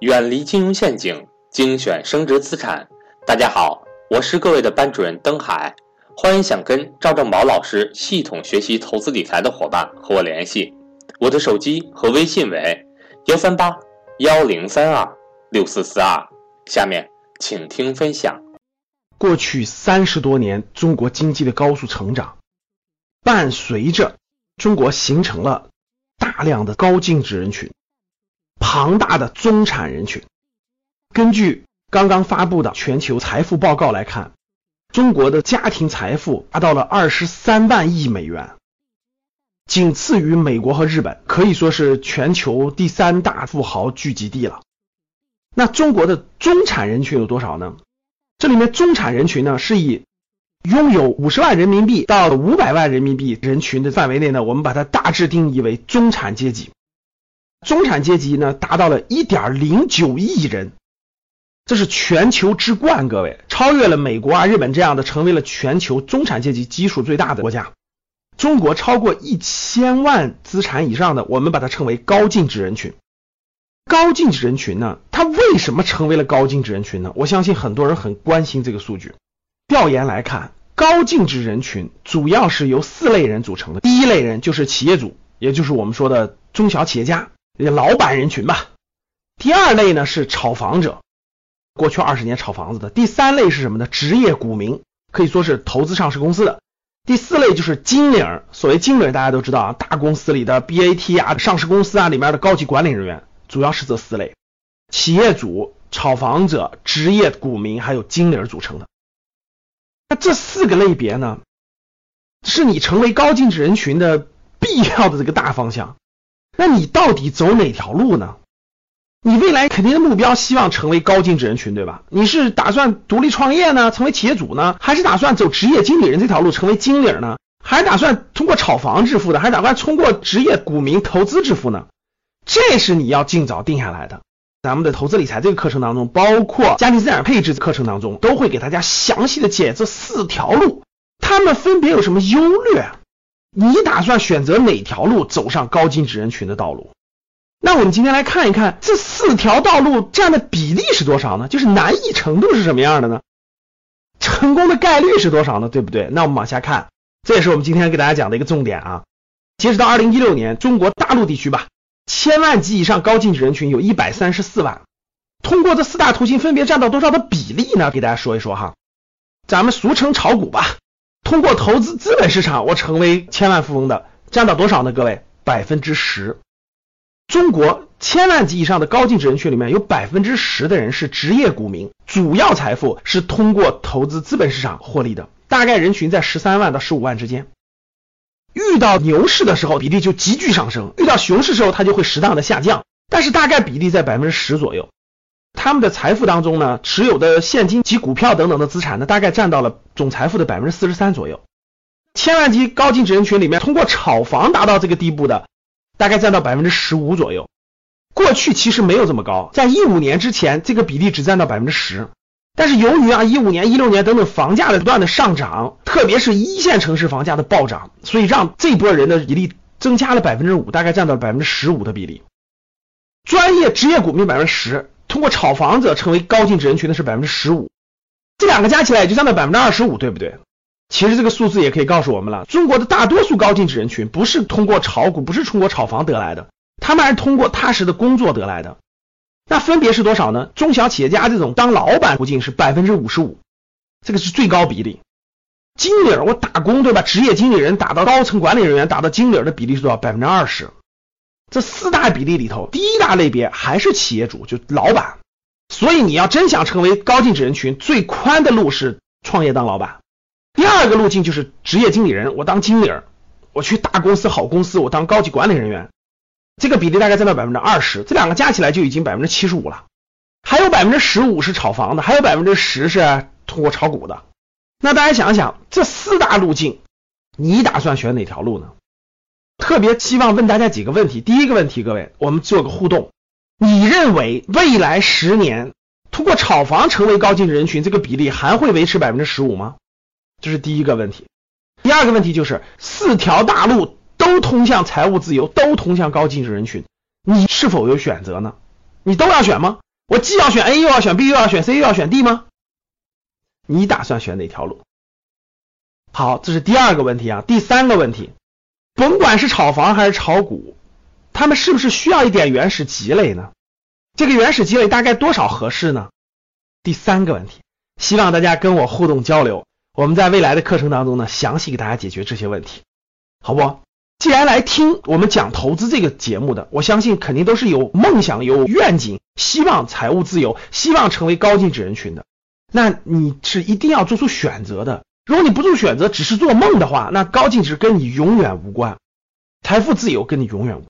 远离金融陷阱，精选升值资产。大家好，我是各位的班主任登海，欢迎想跟赵正宝老师系统学习投资理财的伙伴和我联系，我的手机和微信为幺三八幺零三二六四四二。下面请听分享。过去三十多年，中国经济的高速成长，伴随着中国形成了大量的高净值人群。庞大的中产人群，根据刚刚发布的全球财富报告来看，中国的家庭财富达到了二十三万亿美元，仅次于美国和日本，可以说是全球第三大富豪聚集地了。那中国的中产人群有多少呢？这里面中产人群呢，是以拥有五十万人民币到五百万人民币人群的范围内呢，我们把它大致定义为中产阶级。中产阶级呢，达到了一点零九亿人，这是全球之冠，各位超越了美国啊、日本这样的，成为了全球中产阶级基数最大的国家。中国超过一千万资产以上的，我们把它称为高净值人群。高净值人群呢，它为什么成为了高净值人群呢？我相信很多人很关心这个数据。调研来看，高净值人群主要是由四类人组成的。第一类人就是企业主，也就是我们说的中小企业家。老板人群吧。第二类呢是炒房者，过去二十年炒房子的。第三类是什么呢？职业股民，可以说是投资上市公司的。第四类就是经理，所谓经理大家都知道啊，大公司里的 BAT 啊，上市公司啊里面的高级管理人员，主要是这四类：企业主、炒房者、职业股民还有经理组成的。那这四个类别呢，是你成为高净值人群的必要的这个大方向。那你到底走哪条路呢？你未来肯定的目标希望成为高净值人群，对吧？你是打算独立创业呢，成为企业主呢，还是打算走职业经理人这条路，成为经理呢？还是打算通过炒房致富的？还是打算通过职业股民投资致富呢？这是你要尽早定下来的。咱们的投资理财这个课程当中，包括家庭资产配置课程当中，都会给大家详细的解这四条路，他们分别有什么优劣？你打算选择哪条路走上高净值人群的道路？那我们今天来看一看这四条道路占的比例是多少呢？就是难易程度是什么样的呢？成功的概率是多少呢？对不对？那我们往下看，这也是我们今天给大家讲的一个重点啊。截止到二零一六年，中国大陆地区吧，千万级以上高净值人群有一百三十四万。通过这四大途径分别占到多少的比例呢？给大家说一说哈，咱们俗称炒股吧。通过投资资本市场，我成为千万富翁的占到多少呢？各位，百分之十。中国千万级以上的高净值人群里面有百分之十的人是职业股民，主要财富是通过投资资本市场获利的，大概人群在十三万到十五万之间。遇到牛市的时候，比例就急剧上升；遇到熊市时候，它就会适当的下降，但是大概比例在百分之十左右。他们的财富当中呢，持有的现金及股票等等的资产呢，大概占到了总财富的百分之四十三左右。千万级高净值人群里面，通过炒房达到这个地步的，大概占到百分之十五左右。过去其实没有这么高，在一五年之前，这个比例只占到百分之十。但是由于啊一五年、一六年等等房价的不断的上涨，特别是一线城市房价的暴涨，所以让这波人的比例增加了百分之五，大概占到了百分之十五的比例。专业职业股民百分之十。通过炒房者成为高净值人群的是百分之十五，这两个加起来也就占到百分之二十五，对不对？其实这个数字也可以告诉我们了，中国的大多数高净值人群不是通过炒股，不是通过炒房得来的，他们还是通过踏实的工作得来的。那分别是多少呢？中小企业家这种当老板途径是百分之五十五，这个是最高比例。经理我打工对吧？职业经理人打到高层管理人员，打到经理的比例是多少？百分之二十。这四大比例里头，第一大类别还是企业主，就老板。所以你要真想成为高净值人群，最宽的路是创业当老板。第二个路径就是职业经理人，我当经理，我去大公司、好公司，我当高级管理人员。这个比例大概占到百分之二十，这两个加起来就已经百分之七十五了。还有百分之十五是炒房的，还有百分之十是通过炒股的。那大家想想，这四大路径，你打算选哪条路呢？特别希望问大家几个问题。第一个问题，各位，我们做个互动。你认为未来十年通过炒房成为高净值人群，这个比例还会维持百分之十五吗？这是第一个问题。第二个问题就是四条大路都通向财务自由，都通向高净值人群，你是否有选择呢？你都要选吗？我既要选 A 又要选 B 又要选 C 又要选 D 吗？你打算选哪条路？好，这是第二个问题啊。第三个问题，甭管是炒房还是炒股，他们是不是需要一点原始积累呢？这个原始积累大概多少合适呢？第三个问题，希望大家跟我互动交流，我们在未来的课程当中呢，详细给大家解决这些问题，好不？既然来听我们讲投资这个节目的，我相信肯定都是有梦想、有愿景，希望财务自由，希望成为高净值人群的。那你是一定要做出选择的。如果你不做选择，只是做梦的话，那高净值跟你永远无关，财富自由跟你永远无关。